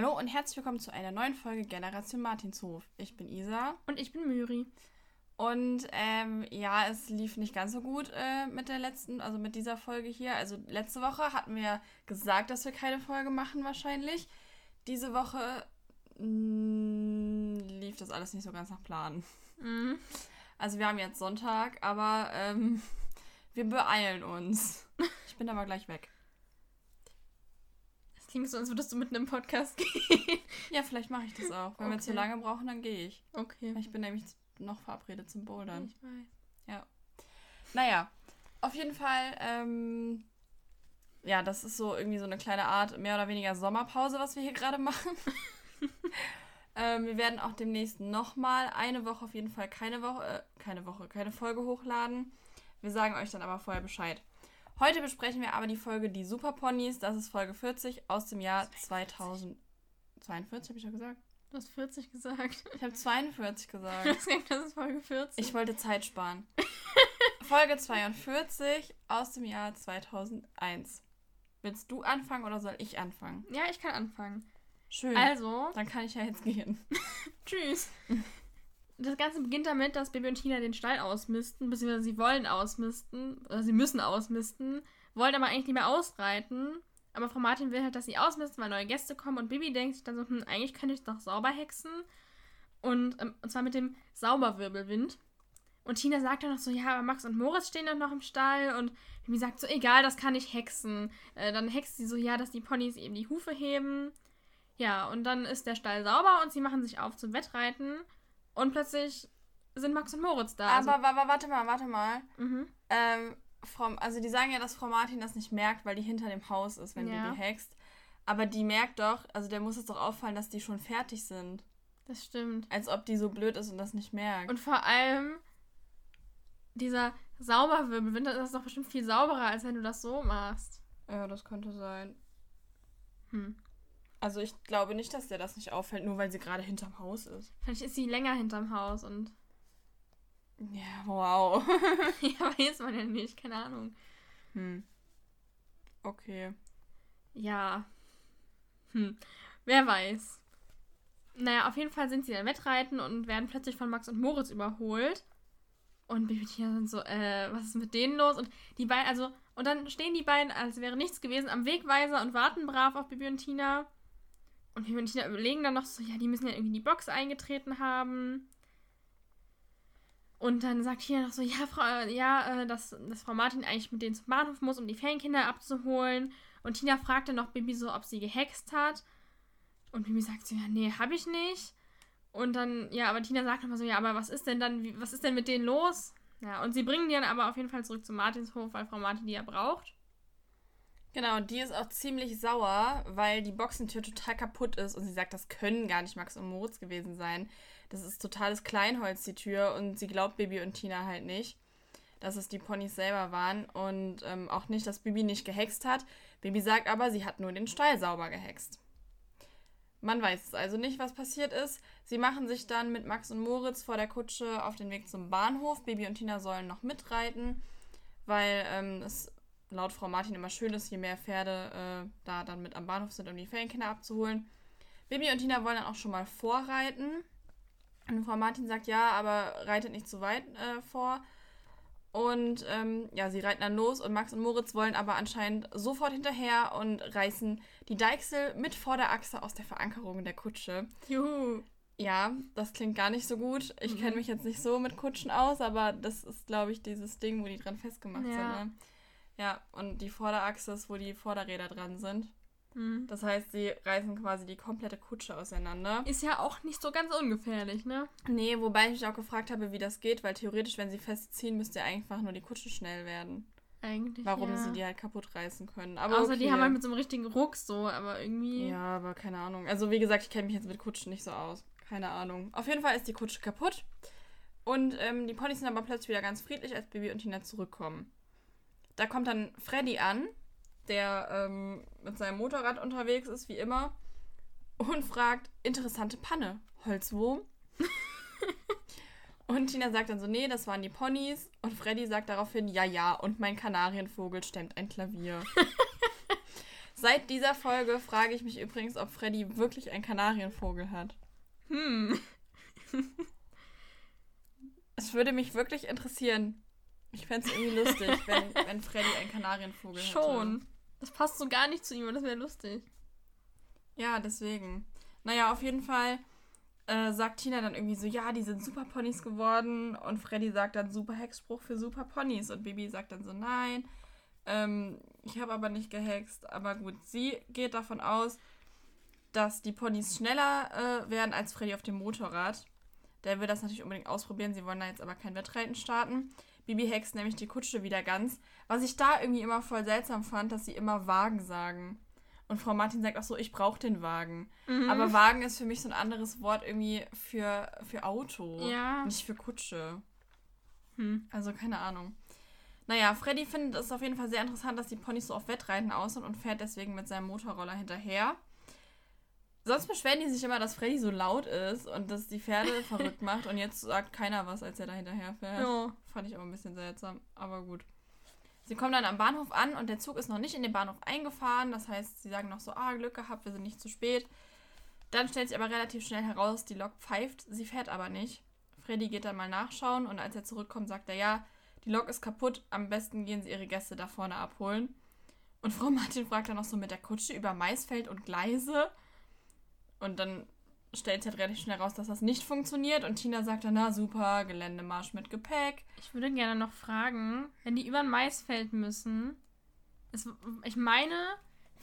Hallo und herzlich willkommen zu einer neuen Folge Generation Martinshof. Ich bin Isa. Und ich bin Myri. Und ähm, ja, es lief nicht ganz so gut äh, mit der letzten, also mit dieser Folge hier. Also letzte Woche hatten wir gesagt, dass wir keine Folge machen wahrscheinlich. Diese Woche mh, mm, lief das alles nicht so ganz nach Plan. Mhm. Also wir haben jetzt Sonntag, aber ähm, wir beeilen uns. Ich bin aber gleich weg. Klingt so, als würdest du mitten im Podcast gehen. Ja, vielleicht mache ich das auch. Wenn wir Okay. zu lange brauchen, dann gehe ich. Okay. Ich bin nämlich noch verabredet zum Bouldern. Ich weiß. Naja, auf jeden Fall, ähm, ja, das ist so irgendwie so eine kleine Art mehr oder weniger Sommerpause, was wir hier gerade machen. ähm, wir werden auch demnächst nochmal eine Woche auf jeden Fall keine Woche, äh, keine Woche, keine Folge hochladen. Wir sagen euch dann aber vorher Bescheid. Heute besprechen wir aber die Folge Die Superponys. Das ist Folge 40 aus dem Jahr 2042, habe ich ja gesagt. Du hast 40 gesagt. Ich habe 42 Du gesagt. hast gesagt, das ist Folge 40. Ich wollte Zeit sparen. Folge 42 aus dem Jahr 2001. Willst du anfangen oder soll ich anfangen? ja, ich kann anfangen. Schön. Also, Dann kann ich ja jetzt gehen. tschüss. Das Ganze beginnt damit, dass Baby und Tina den Stall ausmisten, beziehungsweise sie wollen ausmisten, oder sie müssen ausmisten, wollen aber eigentlich lieber ausreiten. Aber Frau Martin will halt, dass sie ausmisten, weil neue Gäste kommen und Baby denkt sich dann so, hm, eigentlich könnte ich doch sauber hexen. Und, ähm, und zwar mit dem Sauberwirbelwind. Und Tina sagt dann noch so, ja, aber Max und Moritz stehen doch noch im Stall. Und Baby sagt so, egal, das kann ich hexen. Äh, dann hext sie so, ja, dass die Ponys eben die Hufe heben. Ja, und dann ist der Stall sauber und sie machen sich auf zum Wettreiten. Und plötzlich sind Max und Moritz da. Also, Aber, aber warte mal, warte mal. mhm. Ähm, Frau, also die sagen ja, dass Frau Martin das nicht merkt, weil die hinter dem Haus ist, wenn Ja. Baby hext. Aber die merkt doch, also der muss es doch auffallen, dass die schon fertig sind. Das stimmt. Als ob die so blöd ist und das nicht merkt. Und vor allem, dieser Sauberwirbelwind, das ist doch bestimmt viel sauberer, als wenn du das so machst. ja, das könnte sein. Hm. Also ich glaube nicht, dass der das nicht auffällt, nur weil sie gerade hinterm Haus ist. Vielleicht ist sie länger hinterm Haus und. Ja, wow. ja, weiß man ja nicht, keine Ahnung. hm. Okay. Ja. Hm. Wer weiß. Naja, auf jeden Fall sind sie dann Wettreiten und werden plötzlich von Max und Moritz überholt. Und Baby und Tina sind so, äh, was ist mit denen los? Und die beiden, also, und dann stehen die beiden, als wäre nichts gewesen, am Wegweiser und warten brav auf Baby und Tina. Und Baby und Tina überlegen dann noch so, ja, die müssen ja irgendwie die Box eingetreten haben. Und dann sagt Tina noch so, ja, Frau, äh, ja, äh, dass, dass Frau Martin eigentlich mit denen zum Bahnhof muss, um die Ferienkinder abzuholen. Und Tina fragt dann noch Bibi so, ob sie gehext hat. Und Bibi sagt so, ja, nee, hab ich nicht. Und dann, ja, aber Tina sagt nochmal so, ja, aber was ist denn dann, was ist denn mit denen los? Ja, und sie bringen die dann aber auf jeden Fall zurück zum Martinshof, weil Frau Martin die ja braucht. Genau, die ist auch ziemlich sauer, weil die Boxentür total kaputt ist und sie sagt, das können gar nicht Max und Moritz gewesen sein. Das ist totales Kleinholz, die Tür, und sie glaubt Bibi und Tina halt nicht, dass es die Ponys selber waren und ähm, auch nicht, dass Bibi nicht gehext hat. Bibi sagt aber, sie hat nur den Stall sauber gehext. Man weiß es also nicht, was passiert ist. Sie machen sich dann mit Max und Moritz vor der Kutsche auf den Weg zum Bahnhof. Bibi und Tina sollen noch mitreiten, weil ähm, es laut Frau Martin immer schön ist, je mehr Pferde äh, da dann mit am Bahnhof sind, um die Ferienkinder abzuholen. Bibi und Tina wollen dann auch schon mal vorreiten. Und Frau Martin sagt, ja, aber reitet nicht zu weit äh, vor. Und ähm, ja, sie reiten dann los und Max und Moritz wollen aber anscheinend sofort hinterher und reißen die Deichsel mit Vorderachse aus der Verankerung der Kutsche. Juhu. Ja, das klingt gar nicht so gut. Ich Mhm. kenne mich jetzt nicht so mit Kutschen aus, aber das ist, glaube ich, dieses Ding, wo die dran festgemacht Ja. sind. Ne? Ja, und die Vorderachse ist, wo die Vorderräder dran sind. Hm. Das heißt, sie reißen quasi die komplette Kutsche auseinander. Ist ja auch nicht so ganz ungefährlich, ne? Nee, wobei ich mich auch gefragt habe, wie das geht, weil theoretisch, wenn sie festziehen, müsste einfach nur die Kutsche schnell werden. Eigentlich. Warum ja. sie die halt kaputt reißen können. Aber Außer okay. die haben halt mit so einem richtigen Ruck so, aber irgendwie. Ja, aber keine Ahnung. Also wie gesagt, ich kenne mich jetzt mit Kutschen nicht so aus. Keine Ahnung. Auf jeden Fall ist die Kutsche kaputt. Und ähm, die Ponys sind aber plötzlich wieder ganz friedlich, als Bibi und Tina zurückkommen. Da kommt dann Freddy an, der ähm, mit seinem Motorrad unterwegs ist, wie immer, und fragt, interessante Panne, Holzwurm? und Tina sagt dann so, nee, das waren die Ponys. Und Freddy sagt daraufhin, ja, ja, und mein Kanarienvogel stemmt ein Klavier. Seit dieser Folge frage ich mich übrigens, ob Freddy wirklich einen Kanarienvogel hat. Hm. es würde mich wirklich interessieren. Ich fände es irgendwie lustig, wenn, wenn Freddy einen Kanarienvogel hätte. Schon. Das passt so gar nicht zu ihm und das wäre lustig. Ja, deswegen. Naja, auf jeden Fall äh, sagt Tina dann irgendwie so, ja, die sind super Ponys geworden. Und Freddy sagt dann super Hexspruch für super Ponys. Und Bibi sagt dann so, nein, ähm, ich habe aber nicht gehext. Aber gut, sie geht davon aus, dass die Ponys schneller äh, werden als Freddy auf dem Motorrad. Der will das natürlich unbedingt ausprobieren. Sie wollen da jetzt aber kein Wettreiten starten. Bibi hext nämlich die Kutsche wieder ganz. Was ich da irgendwie immer voll seltsam fand, dass sie immer Wagen sagen. Und Frau Martin sagt auch so, ich brauche den Wagen. Mhm. Aber Wagen ist für mich so ein anderes Wort irgendwie für, für Auto. Ja. Nicht für Kutsche. Hm. Also keine Ahnung. Naja, Freddy findet es auf jeden Fall sehr interessant, dass die Ponys so auf Wettreiten aus sind und fährt deswegen mit seinem Motorroller hinterher. Sonst beschweren die sich immer, dass Freddy so laut ist und dass die Pferde verrückt macht und jetzt sagt keiner was, als er da hinterher fährt. Ja. Fand ich auch ein bisschen seltsam, aber gut. Sie kommen dann am Bahnhof an und der Zug ist noch nicht in den Bahnhof eingefahren. Das heißt, sie sagen noch so, ah, Glück gehabt, wir sind nicht zu spät. Dann stellt sich aber relativ schnell heraus, die Lok pfeift, sie fährt aber nicht. Freddy geht dann mal nachschauen und als er zurückkommt, sagt er, ja, die Lok ist kaputt, am besten gehen sie ihre Gäste da vorne abholen. Und Frau Martin fragt dann noch so mit der Kutsche über Maisfeld und Gleise. Und dann stellt sich halt relativ schnell raus, dass das nicht funktioniert. Und Tina sagt dann, na super, Geländemarsch mit Gepäck. Ich würde gerne noch fragen, wenn die über ein Maisfeld müssen, es, ich meine,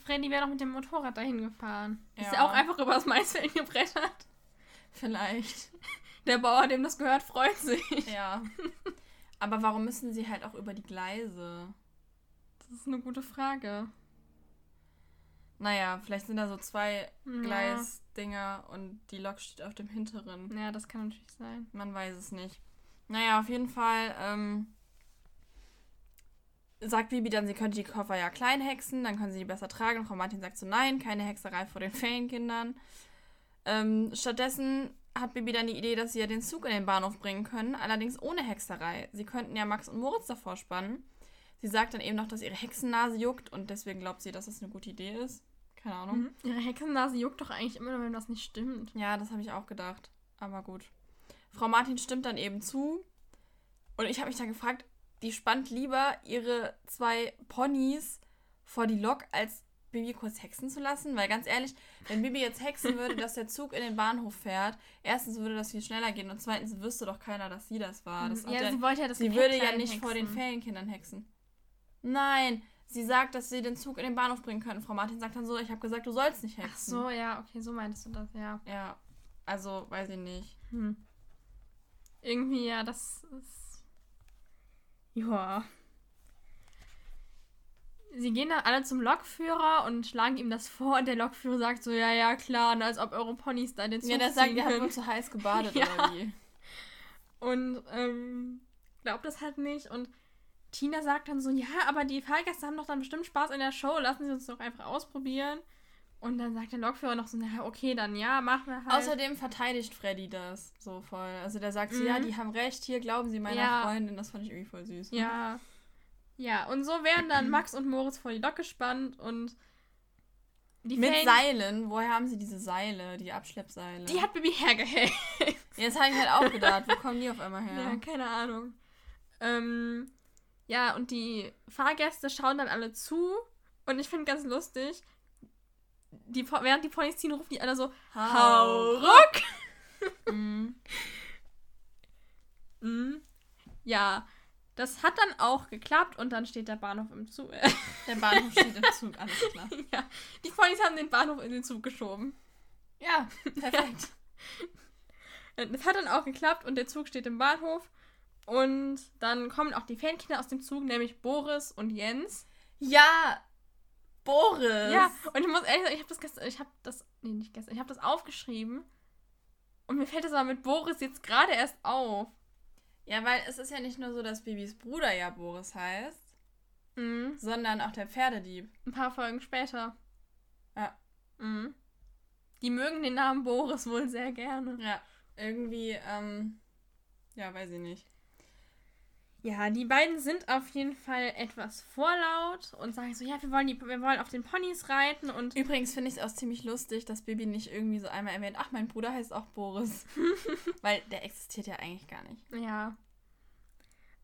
Freddy wäre doch mit dem Motorrad dahin gefahren. Ja. Ist er auch einfach über das Maisfeld gebrettert? Vielleicht. Der Bauer, dem das gehört, freut sich. Ja. Aber warum müssen sie halt auch über die Gleise? Das ist eine gute Frage. Naja, vielleicht sind da so zwei ja. Gleisdinger und die Lok steht auf dem hinteren. Ja, das kann natürlich sein. Man weiß es nicht. Naja, auf jeden Fall ähm, sagt Bibi dann, sie könnte die Koffer ja klein hexen, dann können sie die besser tragen. Frau Martin sagt so, nein, keine Hexerei vor den Ferienkindern. Ähm, stattdessen hat Bibi dann die Idee, dass sie ja den Zug in den Bahnhof bringen können, allerdings ohne Hexerei. Sie könnten ja Max und Moritz davor spannen. Sie sagt dann eben noch, dass ihre Hexennase juckt und deswegen glaubt sie, dass das eine gute Idee ist. Keine Ahnung. Mhm. Ihre Hexennase juckt doch eigentlich immer, wenn das nicht stimmt. Ja, das habe ich auch gedacht. Aber gut. Frau Martin stimmt dann eben zu. Und ich habe mich dann gefragt, die spannt lieber ihre zwei Ponys vor die Lok, als Bibi kurz hexen zu lassen? Weil ganz ehrlich, wenn Bibi jetzt hexen würde, dass der Zug in den Bahnhof fährt, erstens würde das viel schneller gehen und zweitens wüsste doch keiner, dass sie das war. Das ja, sie wollte ja das Sie würde ja nicht hexen. vor den Ferienkindern hexen. Nein, sie sagt, dass sie den Zug in den Bahnhof bringen können. Frau Martin sagt dann so, ich habe gesagt, du sollst nicht hexen. Ach so, ja, okay, so meinst du das, ja. Ja, also weiß ich nicht. Hm. Irgendwie, ja, das ist... Ja. Sie gehen dann alle zum Lokführer und schlagen ihm das vor und der Lokführer sagt so, ja, ja, klar, und als ob eure Ponys da den Zug Ja, der sagt, habt wohl zu heiß gebadet ja. oder wie. Und, ähm, glaubt das halt nicht und Tina sagt dann so, ja, aber die Fahrgäste haben doch dann bestimmt Spaß in der Show, lassen sie uns doch einfach ausprobieren. Und dann sagt der Lokführer noch so, na okay, dann ja, machen wir halt. Außerdem verteidigt Freddy das so voll. Also der sagt mhm. so, ja, mhm. die haben recht, hier glauben sie meiner ja. Freundin. Das fand ich irgendwie voll süß. Ja. Ja, und so werden dann Max und Moritz vor die Lok gespannt und die Mit Fan Seilen? Woher haben sie diese Seile, die Abschleppseile? Die hat Bibi hergehängt. Das habe ich halt auch gedacht. Wo kommen die auf einmal her? Ja, keine Ahnung. Ähm, ja, und die Fahrgäste schauen dann alle zu. Und ich finde ganz lustig, die, während die Ponys ziehen, rufen die alle so Hau ruck! mm. mm. Ja, das hat dann auch geklappt und dann steht der Bahnhof im Zug. der Bahnhof steht im Zug, alles klar. Ja, die Ponys haben den Bahnhof in den Zug geschoben. Ja, perfekt. Es hat dann auch geklappt und der Zug steht im Bahnhof und dann kommen auch die Fankinder aus dem Zug, nämlich Boris und Jens. Ja, Boris. Ja, und ich muss ehrlich sagen, ich habe das gestern, ich habe das, nee, nicht gestern, ich habe das aufgeschrieben. Und mir fällt das aber mit Boris jetzt gerade erst auf. Ja, weil es ist ja nicht nur so, dass Bibis Bruder ja Boris heißt, mhm. sondern auch der Pferdedieb. Ein paar Folgen später. Ja. Mhm. Die mögen den Namen Boris wohl sehr gerne. Ja, irgendwie, ähm, ja, weiß ich nicht. Ja, die beiden sind auf jeden Fall etwas vorlaut und sagen so, ja, wir wollen, die, wir wollen auf den Ponys reiten und... Übrigens finde ich es auch ziemlich lustig, dass Bibi nicht irgendwie so einmal erwähnt, ach, mein Bruder heißt auch Boris. Weil der existiert ja eigentlich gar nicht. Ja.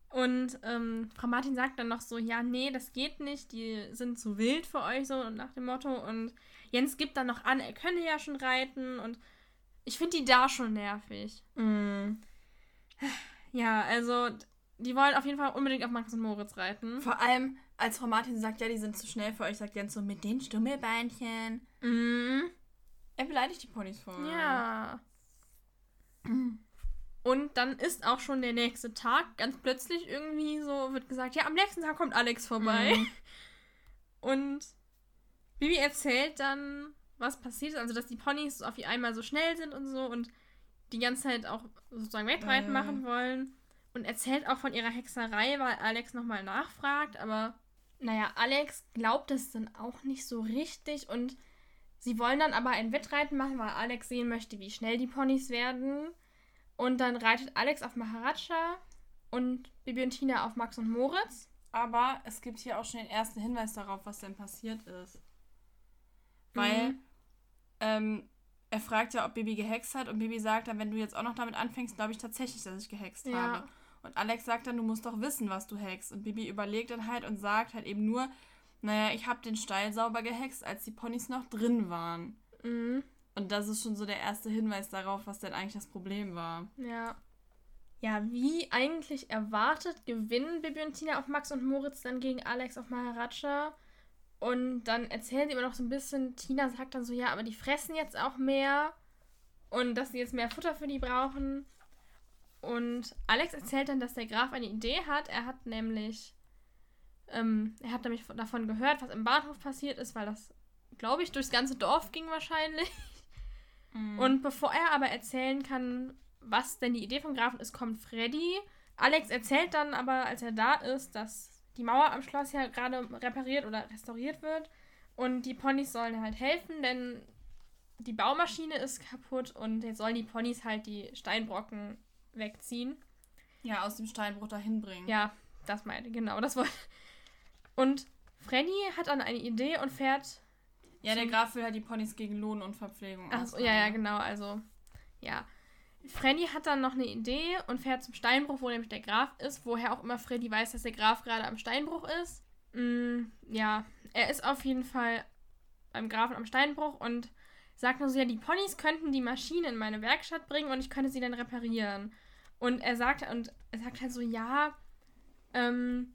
Und ähm, Frau Martin sagt dann noch so, ja, nee, das geht nicht, die sind zu wild für euch, so nach dem Motto. Und Jens gibt dann noch an, er könne ja schon reiten und ich finde die da schon nervig. Mm. Ja, also die wollen auf jeden Fall unbedingt auf Max und Moritz reiten. Vor allem, als Frau Martin sagt, ja, die sind zu schnell für euch, sagt Jens so, mit den Stummelbeinchen. Mhm. Er beleidigt die Ponys voll. Ja. Und dann ist auch schon der nächste Tag. Ganz plötzlich irgendwie so wird gesagt, ja, am nächsten Tag kommt Alex vorbei. Mhm. Und Bibi erzählt dann, was passiert ist. Also, dass die Ponys auf einmal so schnell sind und so und die ganze Zeit auch sozusagen Wettreiten Äh. machen wollen. Und erzählt auch von ihrer Hexerei, weil Alex nochmal nachfragt. Aber naja, Alex glaubt es dann auch nicht so richtig. Und sie wollen dann aber ein Wettreiten machen, weil Alex sehen möchte, wie schnell die Ponys werden. Und dann reitet Alex auf Maharaja und Bibi und Tina auf Max und Moritz. Aber es gibt hier auch schon den ersten Hinweis darauf, was denn passiert ist. Weil Mhm. ähm, er fragt ja, ob Bibi gehext hat und Bibi sagt dann, wenn du jetzt auch noch damit anfängst, glaube ich tatsächlich, dass ich gehext Ja. habe. Und Alex sagt dann, du musst doch wissen, was du hext. Und Bibi überlegt dann halt und sagt halt eben nur, naja, ich habe den Stall sauber gehext, als die Ponys noch drin waren. Mhm. Und das ist schon so der erste Hinweis darauf, was denn eigentlich das Problem war. Ja. Ja, wie eigentlich erwartet, gewinnen Bibi und Tina auf Max und Moritz dann gegen Alex auf Maharaja. Und dann erzählen sie immer noch so ein bisschen, Tina sagt dann so, ja, aber die fressen jetzt auch mehr und dass sie jetzt mehr Futter für die brauchen. Und Alex erzählt dann, dass der Graf eine Idee hat. Er hat nämlich, ähm, er hat nämlich davon gehört, was im Bahnhof passiert ist, weil das, glaube ich, durchs ganze Dorf ging wahrscheinlich. Und bevor er aber erzählen kann, was denn die Idee vom Grafen ist, kommt Freddy. Alex erzählt dann aber, als er da ist, dass die Mauer am Schloss ja gerade repariert oder restauriert wird. Und die Ponys sollen halt helfen, denn die Baumaschine ist kaputt und jetzt sollen die Ponys halt die Steinbrocken wegziehen. ja, aus dem Steinbruch dahin bringen. Ja, das meinte, genau, das wollte. Und Freddy hat dann eine Idee und fährt Ja, der Graf will halt die Ponys gegen Lohn und Verpflegung Ach so, ausleihen, ja, ja, ne? genau, also, ja. Freddy hat dann noch eine Idee und fährt zum Steinbruch, wo nämlich der Graf ist, woher auch immer Freddy weiß, dass der Graf gerade am Steinbruch ist. Mm, ja, er ist auf jeden Fall beim Grafen am Steinbruch und sagt nur so, ja, die Ponys könnten die Maschine in meine Werkstatt bringen und ich könnte sie dann reparieren. Und er sagt, und er sagt halt so, ja, ähm,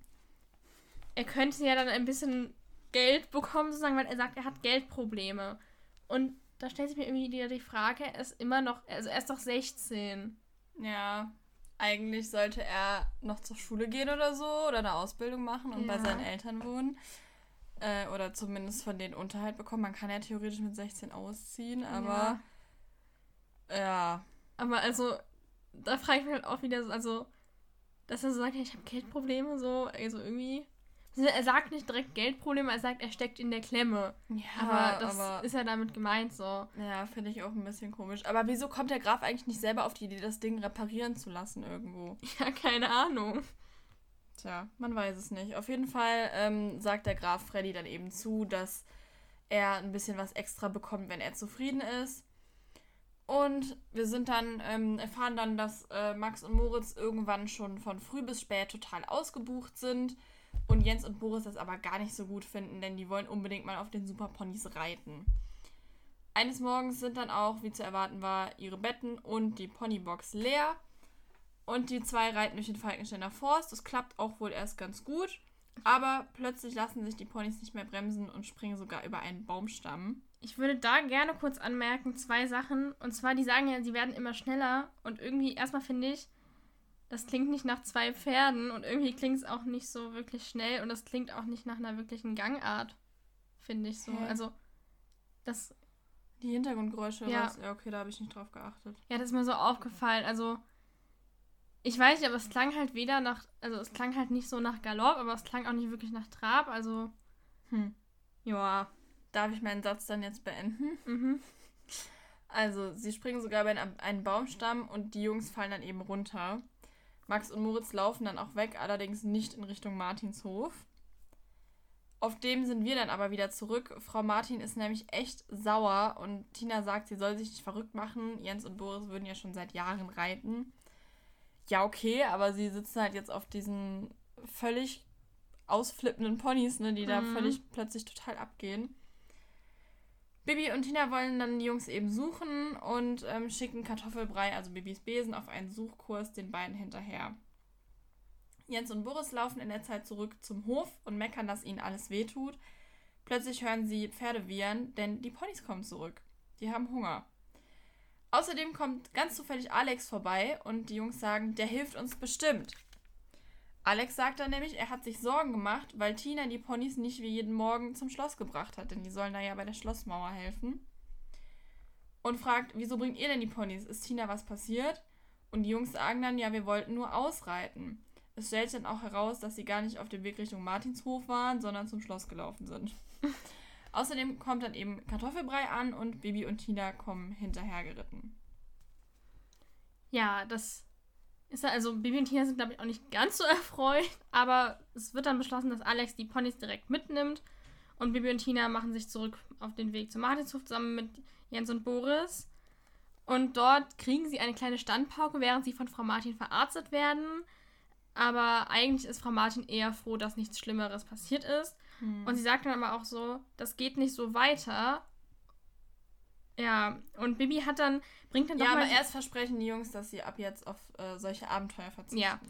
er könnte ja dann ein bisschen Geld bekommen, sozusagen, weil er sagt, er hat Geldprobleme. Und da stellt sich mir irgendwie wieder die Frage, er ist immer noch, also er ist doch 16. Ja, eigentlich sollte er noch zur Schule gehen oder so oder eine Ausbildung machen und bei Ja. seinen Eltern wohnen. Äh, oder zumindest von denen Unterhalt bekommen. Man kann ja theoretisch mit 16 ausziehen, aber ja. Aber also, da frage ich mich halt auch wieder, so, also, dass er so sagt, ja, ich habe Geldprobleme, so, also irgendwie. Er sagt nicht direkt Geldprobleme, er sagt, er steckt in der Klemme. Ja, aber das aber- ist ja damit gemeint, so. Ja, finde ich auch ein bisschen komisch. Aber wieso kommt der Graf eigentlich nicht selber auf die Idee, das Ding reparieren zu lassen irgendwo? Ja, keine Ahnung. Tja, man weiß es nicht. Auf jeden Fall ähm, sagt der Graf Freddy dann eben zu, dass er ein bisschen was extra bekommt, wenn er zufrieden ist. Und wir sind dann, ähm, erfahren dann, dass äh, Max und Moritz irgendwann schon von früh bis spät total ausgebucht sind. Und Jens und Boris das aber gar nicht so gut finden, denn die wollen unbedingt mal auf den Superponys reiten. Eines Morgens sind dann auch, wie zu erwarten war, ihre Betten und die Ponybox leer. Und die zwei reiten durch den Falkensteiner Forst. Das klappt auch wohl erst ganz gut. Aber plötzlich lassen sich die Ponys nicht mehr bremsen und springen sogar über einen Baumstamm. Ich würde da gerne kurz anmerken, zwei Sachen. Und zwar, die sagen ja, sie werden immer schneller. Und irgendwie, erstmal finde ich, das klingt nicht nach zwei Pferden. Und irgendwie klingt es auch nicht so wirklich schnell. Und das klingt auch nicht nach einer wirklichen Gangart, finde ich so. Hä? Also, das, Die Hintergrundgeräusche, Ja. was? Ja, okay, da habe ich nicht drauf geachtet. ja, das ist mir so aufgefallen. Also, ich weiß nicht, aber es klang halt weder nach, also es klang halt nicht so nach Galopp, aber es klang auch nicht wirklich nach Trab. Also, Hm. ja. Darf ich meinen Satz dann jetzt beenden? Mhm. Also, sie springen sogar über einen, einen Baumstamm und die Jungs fallen dann eben runter. Max und Moritz laufen dann auch weg, allerdings nicht in Richtung Martins Hof. Auf dem sind wir dann aber wieder zurück. Frau Martin ist nämlich echt sauer und Tina sagt, sie soll sich nicht verrückt machen. Jens und Boris würden ja schon seit Jahren reiten. Ja, okay, aber sie sitzen halt jetzt auf diesen völlig ausflippenden Ponys, ne, die mhm. da völlig plötzlich total abgehen. Bibi und Tina wollen dann die Jungs eben suchen und ähm, schicken Kartoffelbrei, also Bibis Besen, auf einen Suchkurs den beiden hinterher. Jens und Boris laufen in der Zeit zurück zum Hof und meckern, dass ihnen alles wehtut. Plötzlich hören sie Pferde wiehern, denn die Ponys kommen zurück. Die haben Hunger. Außerdem kommt ganz zufällig Alex vorbei und die Jungs sagen, der hilft uns bestimmt. Alex sagt dann nämlich, er hat sich Sorgen gemacht, weil Tina die Ponys nicht wie jeden Morgen zum Schloss gebracht hat, denn die sollen da ja bei der Schlossmauer helfen. Und fragt, wieso bringt ihr denn die Ponys? Ist Tina was passiert? Und die Jungs sagen dann, ja, wir wollten nur ausreiten. Es stellt sich dann auch heraus, dass sie gar nicht auf dem Weg Richtung Martinshof waren, sondern zum Schloss gelaufen sind. Außerdem kommt dann eben Kartoffelbrei an und Bibi und Tina kommen hinterher geritten. Ja, das ist also, Bibi und Tina sind, glaube ich, auch nicht ganz so erfreut, aber es wird dann beschlossen, dass Alex die Ponys direkt mitnimmt und Bibi und Tina machen sich zurück auf den Weg zum Martinshof zusammen mit Jens und Boris. Und dort kriegen sie eine kleine Standpauke, während sie von Frau Martin verarztet werden. Aber eigentlich ist Frau Martin eher froh, dass nichts Schlimmeres passiert ist. Hm. Und sie sagt dann aber auch so, das geht nicht so weiter. Ja, und Bibi hat dann, bringt dann doch Ja, aber erst versprechen die Jungs, dass sie ab jetzt auf äh, solche Abenteuer verzichten. Ja.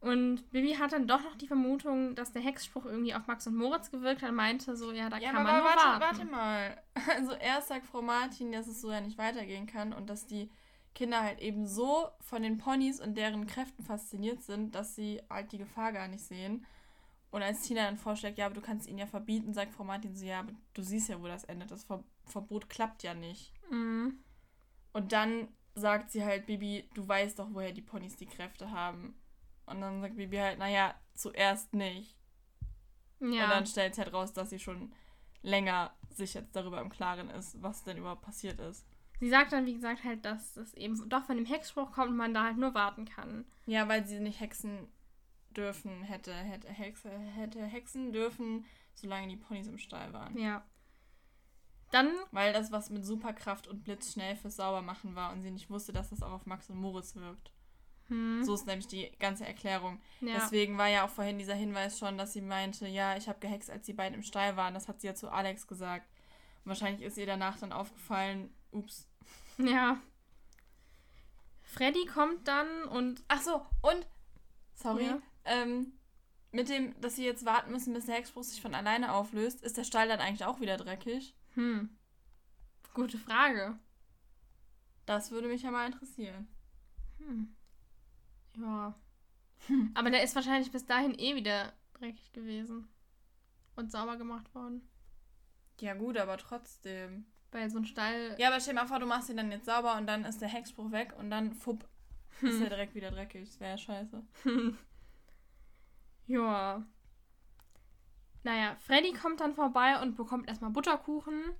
Und Bibi hat dann doch noch die Vermutung, dass der Hexspruch irgendwie auf Max und Moritz gewirkt hat, meinte so, ja, da ja, kann man nur warte, warten. warte mal. Also erst sagt Frau Martin, dass es so ja nicht weitergehen kann und dass die Kinder halt eben so von den Ponys und deren Kräften fasziniert sind, dass sie halt die Gefahr gar nicht sehen. Und als Tina dann vorschlägt, ja, aber du kannst ihn ja verbieten, sagt Frau Martin so, ja, aber du siehst ja, wo das endet. Das Ver Verbot klappt ja nicht. Mhm. Und dann sagt sie halt, Bibi, du weißt doch, woher die Ponys die Kräfte haben. Und dann sagt Bibi halt, naja, zuerst nicht. Ja. Und dann stellt sie halt raus, dass sie schon länger sich jetzt darüber im Klaren ist, was denn überhaupt passiert ist. Sie sagt dann, wie gesagt, halt, dass es eben doch von dem Hexspruch kommt und man da halt nur warten kann. Ja, weil sie nicht hexen dürfen, hätte, hätte, Hexe, hätte hexen dürfen, solange die Ponys im Stall waren. Ja. Dann. Weil das was mit Superkraft und Blitzschnell fürs Saubermachen war und sie nicht wusste, dass das auch auf Max und Moritz wirkt. Hm. So ist nämlich die ganze Erklärung. Ja. Deswegen war ja auch vorhin dieser Hinweis schon, dass sie meinte, ja, ich habe gehext, als die beiden im Stall waren. Das hat sie ja zu Alex gesagt. Und wahrscheinlich ist ihr danach dann aufgefallen, ups. Ja. Freddy kommt dann und. Ach so, und. Sorry. Ja. Ähm, mit dem, dass sie jetzt warten müssen, bis der Hexspruch sich von alleine auflöst, ist der Stall dann eigentlich auch wieder dreckig? Hm. Gute Frage. Das würde mich ja mal interessieren. Hm. Ja. Hm. Aber der ist wahrscheinlich bis dahin eh wieder dreckig gewesen. Und sauber gemacht worden. Ja, gut, aber trotzdem. Weil so ein Stall. Ja, aber stell dir mal vor, du machst ihn dann jetzt sauber und dann ist der Hexspruch weg und dann fupp, hm. ist er direkt wieder dreckig. Das wäre ja scheiße. ja. Naja, Freddy kommt dann vorbei und bekommt erstmal Butterkuchen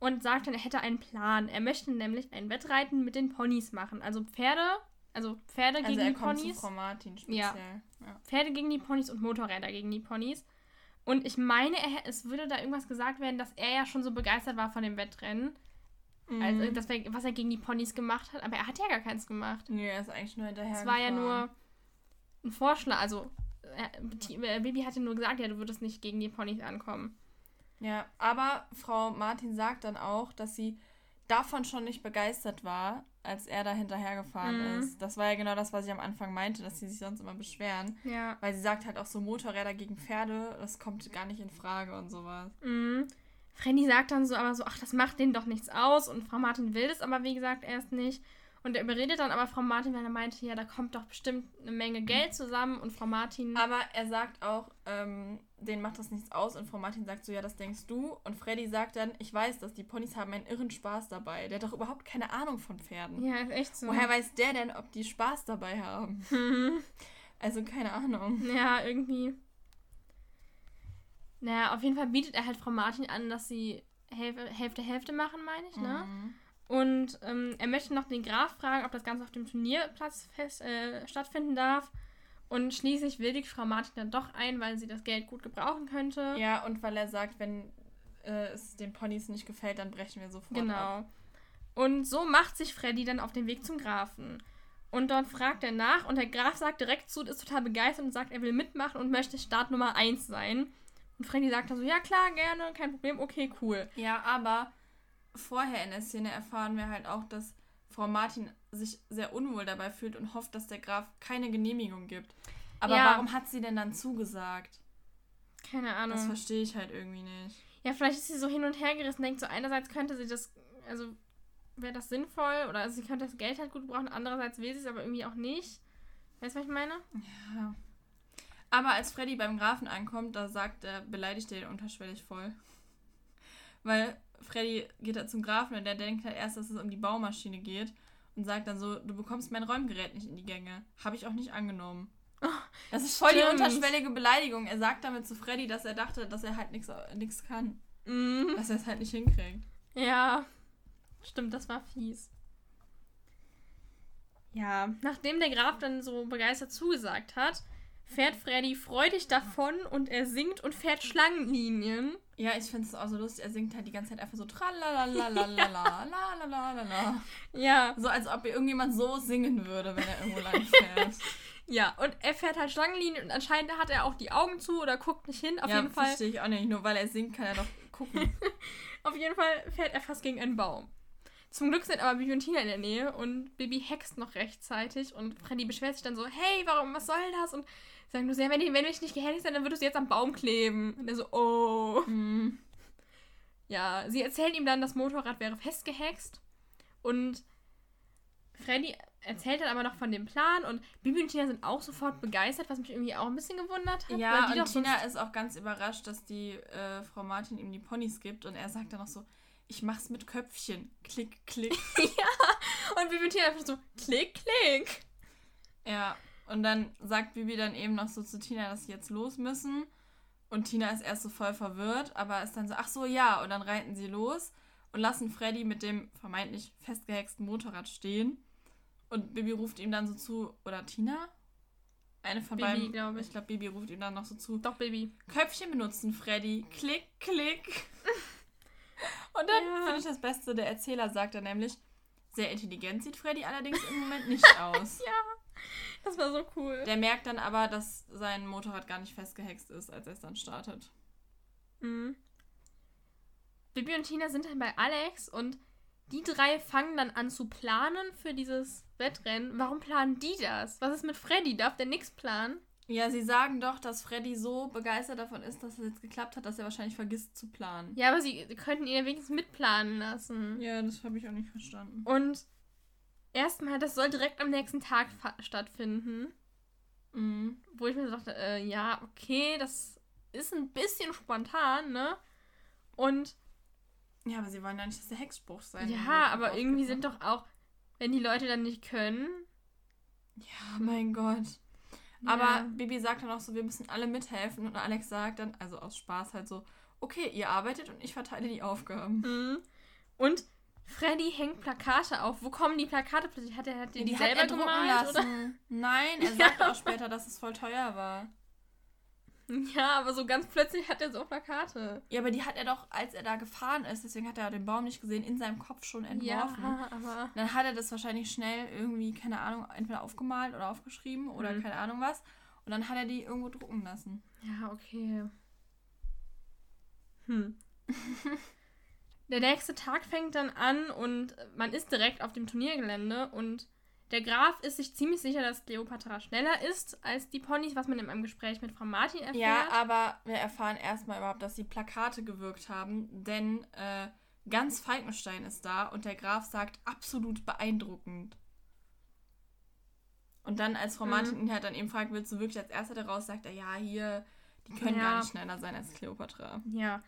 und sagt dann, er hätte einen Plan. Er möchte nämlich ein Wettreiten mit den Ponys machen. Also Pferde, also Pferde also gegen die Ponys. Zu Frau Martin speziell. Ja. ja. Pferde gegen die Ponys und Motorräder gegen die Ponys. Und ich meine, er, es würde da irgendwas gesagt werden, dass er ja schon so begeistert war von dem Wettrennen. Mhm. Also, das, was er gegen die Ponys gemacht hat. Aber er hat ja gar keins gemacht. Nee, er ist eigentlich nur hinterher. Es war ja nur ein Vorschlag. Also, äh, Bibi hatte nur gesagt, ja, du würdest nicht gegen die Ponys ankommen. Ja, aber Frau Martin sagt dann auch, dass sie davon schon nicht begeistert war, als er da hinterhergefahren mhm. ist. Das war ja genau das, was ich am Anfang meinte, dass sie sich sonst immer beschweren. Ja. Weil sie sagt halt auch so Motorräder gegen Pferde, das kommt gar nicht in Frage und sowas. Mhm. Freddy sagt dann so, aber so, ach, das macht denen doch nichts aus. Und Frau Martin will das aber, wie gesagt, erst nicht. Und er überredet dann aber Frau Martin, weil er meinte, ja, da kommt doch bestimmt eine Menge Geld zusammen. Und Frau Martin. Aber er sagt auch, ähm, denen macht das nichts aus. Und Frau Martin sagt so, ja, das denkst du. Und Freddy sagt dann, ich weiß dass die Ponys haben einen irren Spaß dabei. Der hat doch überhaupt keine Ahnung von Pferden. Ja, ist echt so. Woher weiß der denn, ob die Spaß dabei haben? also keine Ahnung. Ja, irgendwie. Naja, auf jeden Fall bietet er halt Frau Martin an, dass sie Hälfte, Hälfte, Hälfte machen, meine ich, ne? Mhm. Und ähm, er möchte noch den Graf fragen, ob das Ganze auf dem Turnierplatz fest, äh, stattfinden darf. Und schließlich willigt Frau Martin dann doch ein, weil sie das Geld gut gebrauchen könnte. Ja, und weil er sagt, wenn äh, es den Ponys nicht gefällt, dann brechen wir sofort Genau. ab. Und so macht sich Freddy dann auf den Weg zum Grafen. Und dort fragt er nach und der Graf sagt direkt zu, ist total begeistert und sagt, er will mitmachen und möchte Start Nummer 1 sein. Und Freddy sagt dann so, ja klar, gerne, kein Problem, okay, cool. Ja, aber vorher in der Szene erfahren wir halt auch, dass Frau Martin sich sehr unwohl dabei fühlt und hofft, dass der Graf keine Genehmigung gibt. Aber Ja. warum hat sie denn dann zugesagt? Keine Ahnung. Das verstehe ich halt irgendwie nicht. Ja, vielleicht ist sie so hin und her gerissen, denkt so, einerseits könnte sie das, also wäre das sinnvoll oder also sie könnte das Geld halt gut brauchen, andererseits will sie es aber irgendwie auch nicht. Weißt du, was ich meine? Ja. Aber als Freddy beim Grafen ankommt, da sagt er, beleidigt er ihn unterschwellig voll. Weil Freddy geht da zum Grafen und der denkt halt erst, dass es um die Baumaschine geht und sagt dann so, du bekommst mein Räumgerät nicht in die Gänge. Habe ich auch nicht angenommen. Das ist voll die stimmt. unterschwellige Beleidigung. Er sagt damit zu Freddy, dass er dachte, dass er halt nichts kann. Mhm. Dass er es halt nicht hinkriegt. Ja, stimmt, das war fies. Ja, nachdem der Graf dann so begeistert zugesagt hat, fährt Freddy freudig davon und er singt und fährt Schlangenlinien. Ja, ich finde es auch so lustig. Er singt halt die ganze Zeit einfach so tralalalalalalalalalala. Ja, So als ob irgendjemand so singen würde, wenn er irgendwo lang fährt. ja, und er fährt halt Schlangenlinien und anscheinend hat er auch die Augen zu oder guckt nicht hin. Auf ja, jeden Fall. verstehe ich auch nicht. Nur weil er singt, kann er doch gucken. Auf jeden Fall fährt er fast gegen einen Baum. Zum Glück sind aber Bibi und Tina in der Nähe und Bibi hext noch rechtzeitig und Freddy beschwert sich dann so, hey, warum, was soll das? Und sagen nur, ja, wenn, die- wenn ich nicht gehext hätte, dann würdest du jetzt am Baum kleben. Und er so, oh. Hm. Ja, sie erzählen ihm dann, das Motorrad wäre festgehext und Freddy erzählt dann aber noch von dem Plan und Bibi und Tina sind auch sofort begeistert, was mich irgendwie auch ein bisschen gewundert hat. Ja, und Tina ist auch ganz überrascht, dass die äh, Frau Martin ihm die Ponys gibt und er sagt dann noch so, ich mach's mit Köpfchen. Klick, klick. Und Bibi und Tina einfach so, klick, klick. ja, und dann sagt Bibi dann eben noch so zu Tina, dass sie jetzt los müssen. Und Tina ist erst so voll verwirrt, aber ist dann so, ach so, ja. Und dann reiten sie los und lassen Freddy mit dem vermeintlich festgehexten Motorrad stehen. Und Bibi ruft ihm dann so zu, oder Tina? Eine von Bibi, beiden. glaub ich. Ich glaube, Bibi ruft ihm dann noch so zu. Doch, Bibi. Köpfchen benutzen, Freddy. Klick, klick. Und dann Ja. finde ich das Beste, der Erzähler sagt dann nämlich, sehr intelligent sieht Freddy allerdings im Moment nicht aus. Das war so cool. Der merkt dann aber, dass sein Motorrad gar nicht festgehext ist, als er es dann startet. Mhm. Bibi und Tina sind dann bei Alex und die drei fangen dann an zu planen für dieses Wettrennen. Warum planen die das? Was ist mit Freddy? Darf der nichts planen? Ja, sie sagen doch, dass Freddy so begeistert davon ist, dass es jetzt geklappt hat, dass er wahrscheinlich vergisst zu planen. Ja, aber sie könnten ihn ja wenigstens mitplanen lassen. Ja, das habe ich auch nicht verstanden. Und erstmal, das soll direkt am nächsten Tag stattfinden. Mhm. Wo ich mir so dachte, äh, ja, okay, das ist ein bisschen spontan, ne? Und Ja, aber sie wollen ja nicht, dass der Hexspruch sein ja, aber irgendwie sind doch auch, wenn die Leute dann nicht können. Ja, mein Gott. Ja. Aber Bibi sagt dann auch so, wir müssen alle mithelfen. Und Alex sagt dann, also aus Spaß halt so, okay, ihr arbeitet und ich verteile die Aufgaben. Mhm. Und Freddy hängt Plakate auf. Wo kommen die Plakate plötzlich? Hat er hat die, die hat selber er drucken gemalt? Oder? lassen. Nein, er Ja. sagt auch später, dass es voll teuer war. Ja, aber so ganz plötzlich hat er so Plakate. Ja, aber die hat er doch, als er da gefahren ist, deswegen hat er den Baum nicht gesehen, in seinem Kopf schon entworfen. Ja, aber. Dann hat er das wahrscheinlich schnell irgendwie, keine Ahnung, entweder aufgemalt oder aufgeschrieben oder Mhm. keine Ahnung was. Und dann hat er die irgendwo drucken lassen. Ja, okay. Hm. Der nächste Tag fängt dann an und man ist direkt auf dem Turniergelände und der Graf ist sich ziemlich sicher, dass Cleopatra schneller ist als die Ponys, was man in einem Gespräch mit Frau Martin erfährt. Ja, aber wir erfahren erstmal überhaupt, dass die Plakate gewirkt haben, denn äh, ganz Falkenstein ist da und der Graf sagt absolut beeindruckend. Und dann, als Frau Mhm. Martin ihn halt dann eben fragt, willst du wirklich als Erster daraus, sagt er, ja, hier, die können Ja. gar nicht schneller sein als Cleopatra. Ja.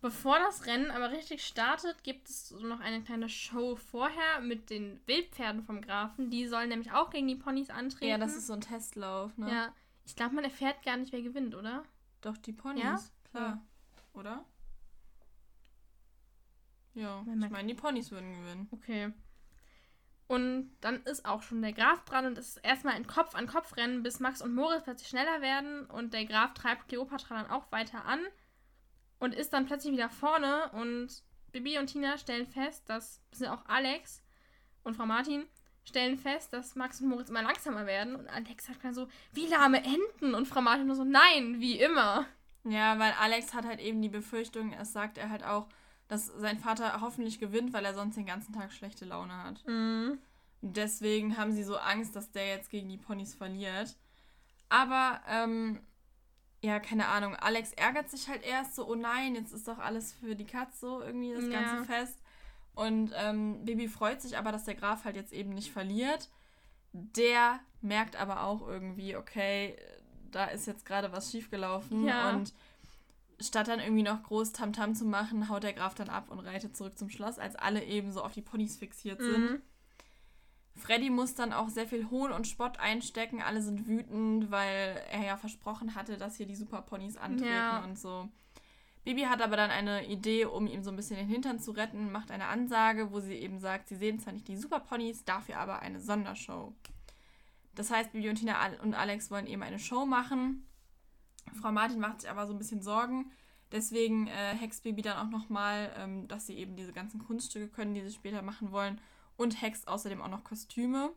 Bevor das Rennen aber richtig startet, gibt es noch eine kleine Show vorher mit den Wildpferden vom Grafen. Die sollen nämlich auch gegen die Ponys antreten. Ja, das ist so ein Testlauf, ne? Ja. Ich glaube, man erfährt gar nicht, wer gewinnt, oder? Doch, die Ponys, Ja? klar. Oder? Ja, Wenn man- ich meine, die Ponys würden gewinnen. Okay. Und dann ist auch schon der Graf dran und es ist erstmal ein Kopf-an-Kopf-Rennen, bis Max und Moritz plötzlich schneller werden und der Graf treibt Cleopatra dann auch weiter an und ist dann plötzlich wieder vorne und Bibi und Tina stellen fest, dass, das sind auch Alex und Frau Martin, stellen fest, dass Max und Moritz immer langsamer werden und Alex sagt dann so, wie lahme Enten und Frau Martin nur so, nein, wie immer. Ja, weil Alex hat halt eben die Befürchtung, es sagt er halt auch, dass sein Vater hoffentlich gewinnt, weil er sonst den ganzen Tag schlechte Laune hat. Mhm. Deswegen haben sie so Angst, dass der jetzt gegen die Ponys verliert. Aber, ähm, ja, keine Ahnung. Alex ärgert sich halt erst so, oh nein, jetzt ist doch alles für die Katze so irgendwie das Ja. ganze Fest. Und ähm, Bibi freut sich aber, dass der Graf halt jetzt eben nicht verliert. Der merkt aber auch irgendwie, okay, da ist jetzt gerade was schiefgelaufen. Ja. Und statt dann irgendwie noch groß Tamtam zu machen, haut der Graf dann ab und reitet zurück zum Schloss, als alle eben so auf die Ponys fixiert sind. Mhm. Freddy muss dann auch sehr viel Hohn und Spott einstecken. Alle sind wütend, weil er ja versprochen hatte, dass hier die Superponys antreten Ja. und so. Bibi hat aber dann eine Idee, um ihm so ein bisschen den Hintern zu retten, macht eine Ansage, wo sie eben sagt, sie sehen zwar nicht die Superponys, dafür aber eine Sondershow. Das heißt, Bibi und Tina und Alex wollen eben eine Show machen. Frau Martin macht sich aber so ein bisschen Sorgen. Deswegen äh, hext Bibi dann auch nochmal, ähm, dass sie eben diese ganzen Kunststücke können, die sie später machen wollen. Und hext außerdem auch noch Kostüme.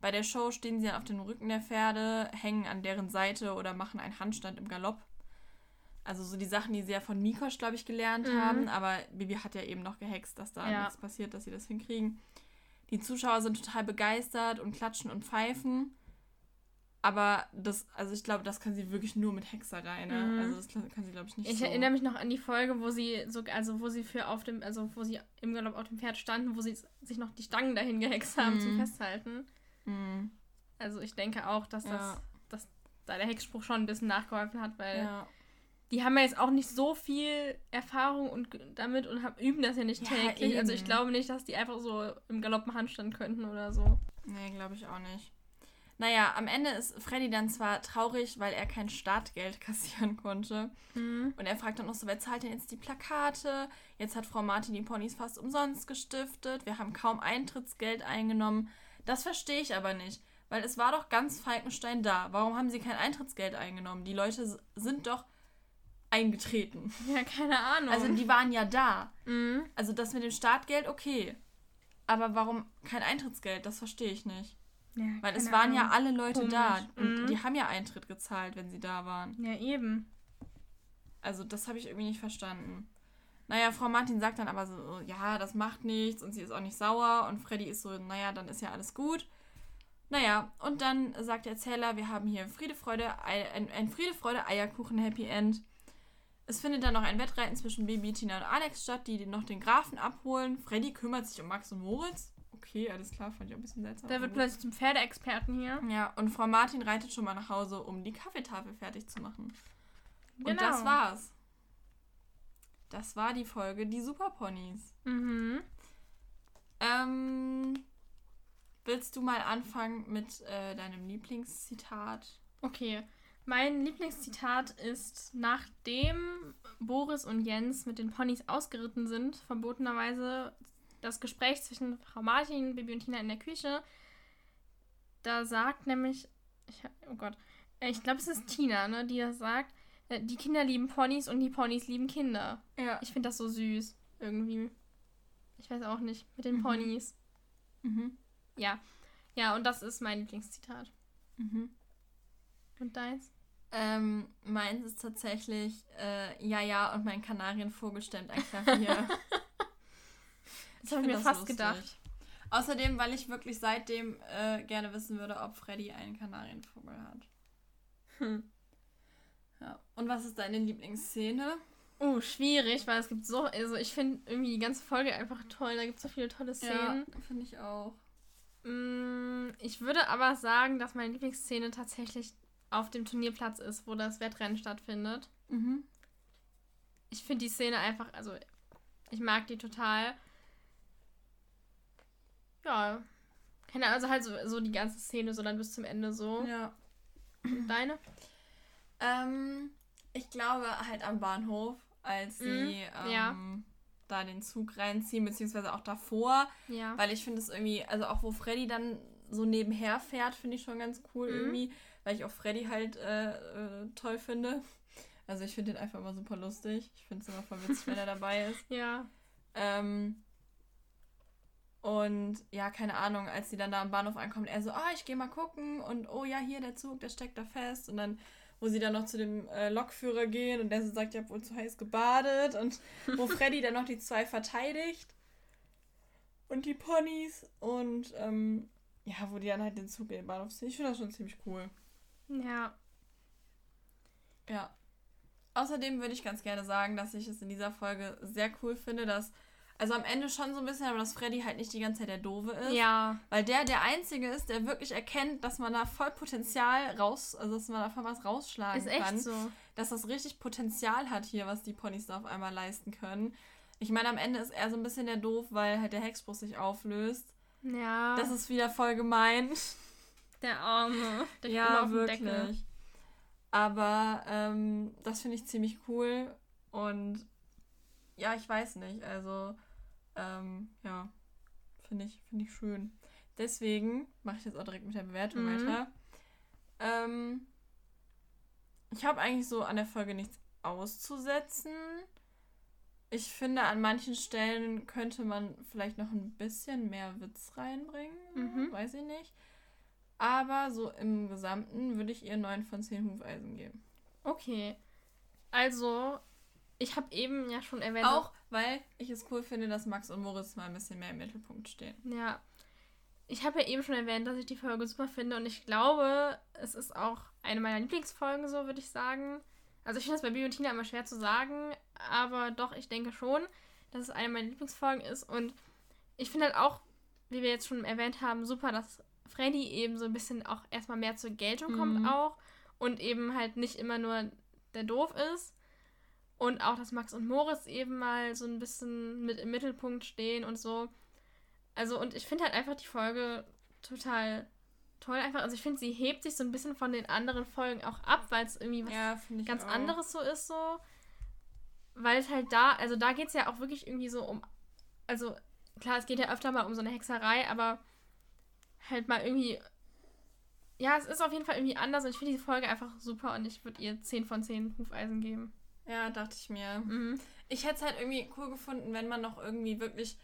Bei der Show stehen sie dann auf dem Rücken der Pferde, hängen an deren Seite oder machen einen Handstand im Galopp. Also so die Sachen, die sie ja von Mikosch, glaube ich, gelernt Mhm. haben. Aber Bibi hat ja eben noch gehext, dass da Ja. nichts passiert, dass sie das hinkriegen. Die Zuschauer sind total begeistert und klatschen und pfeifen. Aber das, also ich glaube, das kann sie wirklich nur mit Hexerei, ne? Mhm. Also das kann sie, glaube ich, nicht Ich so. erinnere mich noch an die Folge, wo sie so, also wo sie für auf dem, also wo sie im Galopp auf dem Pferd standen, wo sie sich noch die Stangen dahin gehext haben zum Mhm. Festhalten. Mhm. Also ich denke auch, dass das, Ja. dass da der Hexspruch schon ein bisschen nachgeholfen hat, weil Ja. die haben ja jetzt auch nicht so viel Erfahrung und damit und haben, üben das ja nicht Ja, täglich. Also ich eben. glaube nicht, dass die einfach so im Galopp einen Handstand könnten oder so. Nee, glaube ich auch nicht. Naja, am Ende ist Freddy dann zwar traurig, weil er kein Startgeld kassieren konnte. Mhm. Und er fragt dann noch so, wer zahlt denn jetzt die Plakate? Jetzt hat Frau Martin die Ponys fast umsonst gestiftet. Wir haben kaum Eintrittsgeld eingenommen. Das verstehe ich aber nicht. Weil es war doch ganz Falkenstein da. Warum haben sie kein Eintrittsgeld eingenommen? Die Leute sind doch eingetreten. Ja, keine Ahnung. Also die waren ja da. mhm. Also das mit dem Startgeld, okay. Aber warum kein Eintrittsgeld? Das verstehe ich nicht. Ja, Weil es waren ja Ahnung. alle Leute da. Komisch. Und Mhm. die haben ja Eintritt gezahlt, wenn sie da waren. Ja, eben. Also das habe ich irgendwie nicht verstanden. Naja, Frau Martin sagt dann aber so, ja, das macht nichts und sie ist auch nicht sauer und Freddy ist so, naja, dann ist ja alles gut. Naja, und dann sagt der Erzähler, wir haben hier Friede, Freude, Ei, ein, ein Friede, Freude, Eierkuchen, Happy End. Es findet dann noch ein Wettreiten zwischen Baby, Tina und Alex statt, die noch den Grafen abholen. Freddy kümmert sich um Max und Moritz. Okay, alles klar, fand ich auch ein bisschen seltsam. Der wird plötzlich zum Pferdeexperten hier. Ja, und Frau Martin reitet schon mal nach Hause, um die Kaffeetafel fertig zu machen. Und Genau. das war's. Das war die Folge Die Superponys. Mhm. Ähm, willst du mal anfangen mit äh, deinem Lieblingszitat? Okay. Mein Lieblingszitat ist, nachdem Boris und Jens mit den Ponys ausgeritten sind, verbotenerweise das Gespräch zwischen Frau Martin, Bibi und Tina in der Küche. Da sagt nämlich, ich, oh Gott, äh, ich glaube, es ist Tina, ne, die das sagt, äh, die Kinder lieben Ponys und die Ponys lieben Kinder. Ja. Ich finde das so süß, irgendwie. Ich weiß auch nicht, mit den Mhm. Ponys. Mhm. Ja. Ja, und das ist mein Lieblingszitat. Mhm. Und deins? Ähm, meins ist tatsächlich, äh, ja, ja, und mein Kanarienvogel stemmt ein Klavier. Das habe ich mir fast lustig. gedacht. Außerdem, weil ich wirklich seitdem äh, gerne wissen würde, ob Freddy einen Kanarienvogel hat. Hm. Ja. Und was ist deine Lieblingsszene? Oh, schwierig, weil es gibt so, also ich finde irgendwie die ganze Folge einfach toll. Da gibt es so viele tolle Szenen. Ja, finde ich auch. Mm, ich würde aber sagen, dass meine Lieblingsszene tatsächlich auf dem Turnierplatz ist, wo das Wettrennen stattfindet. Mhm. Ich finde die Szene einfach, also ich mag die total. Ja. Keine Ahnung, also halt so, so die ganze Szene, so dann bis zum Ende so. Ja. Und deine? Ähm, ich glaube halt am Bahnhof, als sie Mhm, ähm, ja. da den Zug reinziehen, beziehungsweise auch davor. Ja. Weil ich finde es irgendwie, also auch wo Freddy dann so nebenher fährt, finde ich schon ganz cool Mhm. irgendwie, weil ich auch Freddy halt äh, äh, toll finde. Also ich finde den einfach immer super lustig. Ich finde es immer voll witzig, wenn er dabei ist. Ja. Ähm, und ja, keine Ahnung, als sie dann da am Bahnhof ankommt, er so, ah, ich gehe mal gucken und oh ja, hier der Zug, der steckt da fest. Und dann, wo sie dann noch zu dem äh, Lokführer gehen und der so sagt, ich hab wohl zu heiß gebadet und wo Freddy dann noch die zwei verteidigt und die Ponys und ähm, ja, wo die dann halt den Zug in den Bahnhof ziehen. Ich finde das schon ziemlich cool. Ja. Ja. Außerdem würde ich ganz gerne sagen, dass ich es in dieser Folge sehr cool finde, dass, also am Ende schon so ein bisschen, aber dass Freddy halt nicht die ganze Zeit der Doofe ist. Ja. Weil der der Einzige ist, der wirklich erkennt, dass man da voll Potenzial raus, also dass man davon was rausschlagen Ist echt kann. so. Dass das richtig Potenzial hat hier, was die Ponys da auf einmal leisten können. Ich meine, am Ende ist er so ein bisschen der Doof, weil halt der Hexbruch sich auflöst. Ja. Das ist wieder voll gemein. der Arme. Der ja, wirklich. Deckel. Aber ähm, das finde ich ziemlich cool. Und ja, ich weiß nicht. Also, ähm, ja, finde ich, finde ich schön. Deswegen mache ich jetzt auch direkt mit der Bewertung Mhm. weiter. Ähm, ich habe eigentlich so an der Folge nichts auszusetzen. Ich finde, an manchen Stellen könnte man vielleicht noch ein bisschen mehr Witz reinbringen. Mhm. Weiß ich nicht. Aber so im Gesamten würde ich ihr 9 von 10 Hufeisen geben. Okay. Also, ich habe eben ja schon erwähnt. Auch weil ich es cool finde, dass Max und Moritz mal ein bisschen mehr im Mittelpunkt stehen. Ja. Ich habe ja eben schon erwähnt, dass ich die Folge super finde und ich glaube, es ist auch eine meiner Lieblingsfolgen, so würde ich sagen. Also ich finde das bei Bibi und Tina immer schwer zu sagen, aber doch, ich denke schon, dass es eine meiner Lieblingsfolgen ist und ich finde halt auch, wie wir jetzt schon erwähnt haben, super, dass Freddy eben so ein bisschen auch erstmal mehr zur Geltung kommt Mhm. auch und eben halt nicht immer nur der doof ist. Und auch, dass Max und Moritz eben mal so ein bisschen mit im Mittelpunkt stehen und so. Also, und ich finde halt einfach die Folge total toll. Einfach, also ich finde, sie hebt sich so ein bisschen von den anderen Folgen auch ab, weil es irgendwie was Ja, ganz auch. anderes so ist, so. Weil es halt da, also da geht es ja auch wirklich irgendwie so um. Also, klar, es geht ja öfter mal um so eine Hexerei, aber halt mal irgendwie. Ja, es ist auf jeden Fall irgendwie anders und ich finde die Folge einfach super und ich würde ihr 10 von 10 Hufeisen geben. Ja, dachte ich mir. Mhm. Ich hätte es halt irgendwie cool gefunden, wenn man noch irgendwie wirklich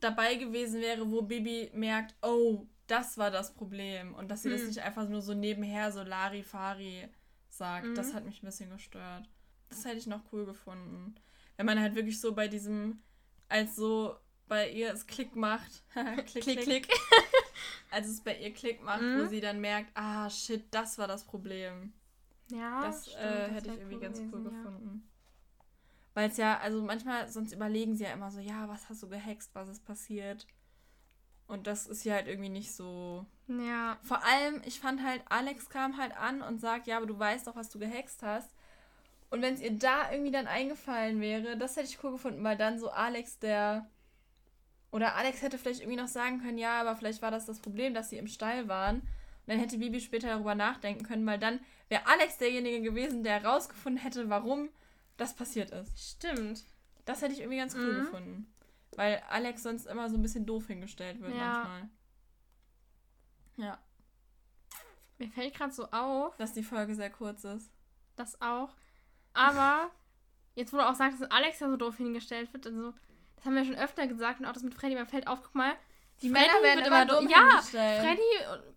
dabei gewesen wäre, wo Bibi merkt, oh, das war das Problem. Und dass sie das Hm. nicht einfach nur so nebenher so Larifari sagt. Mhm. Das hat mich ein bisschen gestört. Das hätte ich noch cool gefunden. Wenn man halt wirklich so bei diesem, als so bei ihr es Klick macht. klick, klick, klick. als es bei ihr Klick macht, wo Mhm. sie dann merkt, ah, shit, das war das Problem. Ja, Das, stimmt, äh, das hätte ich irgendwie ganz cool gewesen, ja. gefunden. Weil es ja, also manchmal, sonst überlegen sie ja immer so, ja, was hast du gehext, was ist passiert? Und das ist hier halt irgendwie nicht so. Ja, Vor allem, ich fand halt, Alex kam halt an und sagt, ja, aber du weißt doch, was du gehext hast. Und wenn es ihr da irgendwie dann eingefallen wäre, das hätte ich cool gefunden, weil dann so Alex der. Oder Alex hätte vielleicht irgendwie noch sagen können, ja, aber vielleicht war das das Problem, dass sie im Stall waren. Dann hätte Bibi später darüber nachdenken können, weil dann wäre Alex derjenige gewesen, der herausgefunden hätte, warum das passiert ist. stimmt. Das hätte ich irgendwie ganz cool Mhm. gefunden. Weil Alex sonst immer so ein bisschen doof hingestellt wird Ja. manchmal. Ja, Mir fällt gerade so auf, dass die Folge sehr kurz ist. das auch. Aber jetzt, wo du auch sagst, dass Alex ja so doof hingestellt wird, also, das haben wir schon öfter gesagt und auch das mit Freddy, mir fällt auf, guck mal, die Freddy Männer werden immer immer dumm Ja, hingestellt. Freddy und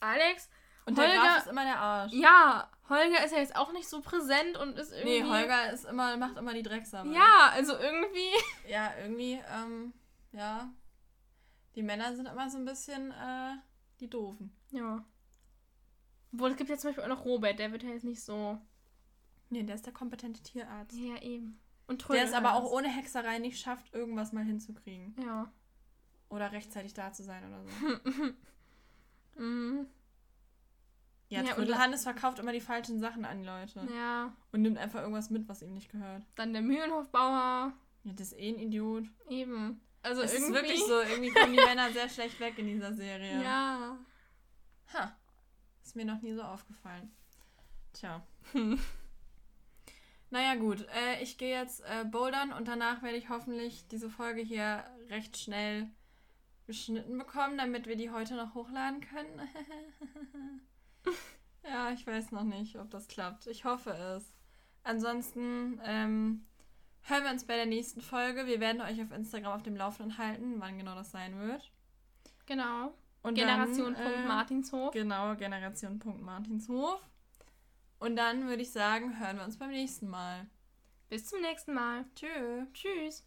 Alex. Und der Holger- Graf ist immer der Arsch. Ja, Holger ist ja jetzt auch nicht so präsent und ist irgendwie. Nee, Holger ist immer, macht immer die Drecksarbeit. Ja, also irgendwie. Ja, irgendwie, ähm, ja. Die Männer sind immer so ein bisschen, äh, die Doofen. Ja. Obwohl, es gibt ja zum Beispiel auch noch Robert, der wird ja jetzt nicht so. Nee, der ist der kompetente Tierarzt. Ja, eben. Und Der es aber auch ohne Hexerei nicht schafft, irgendwas mal hinzukriegen. Ja. Oder rechtzeitig da zu sein oder so. Mhm. Ja, Ja, und Trödelhannes verkauft immer die falschen Sachen an die Leute. Ja. Und nimmt einfach irgendwas mit, was ihm nicht gehört. Dann der Mühlenhofbauer. Ja, das ist eh ein Idiot. Eben. Also Es irgendwie. ist wirklich so, irgendwie kommen die Männer sehr schlecht weg in dieser Serie. Ja. Ha. Ist mir noch nie so aufgefallen. Tja. Naja, gut. Äh, ich gehe jetzt äh, bouldern und danach werde ich hoffentlich diese Folge hier recht schnell geschnitten bekommen, damit wir die heute noch hochladen können. ja, ich weiß noch nicht, ob das klappt. Ich hoffe es. Ansonsten ähm, hören wir uns bei der nächsten Folge. Wir werden euch auf Instagram auf dem Laufenden halten, wann genau das sein wird. Genau. Und Generation. Dann, äh, Martinshof. Genau, Generation. Martinshof. Und dann würde ich sagen, hören wir uns beim nächsten Mal. Bis zum nächsten Mal. Tschö. Tschüss.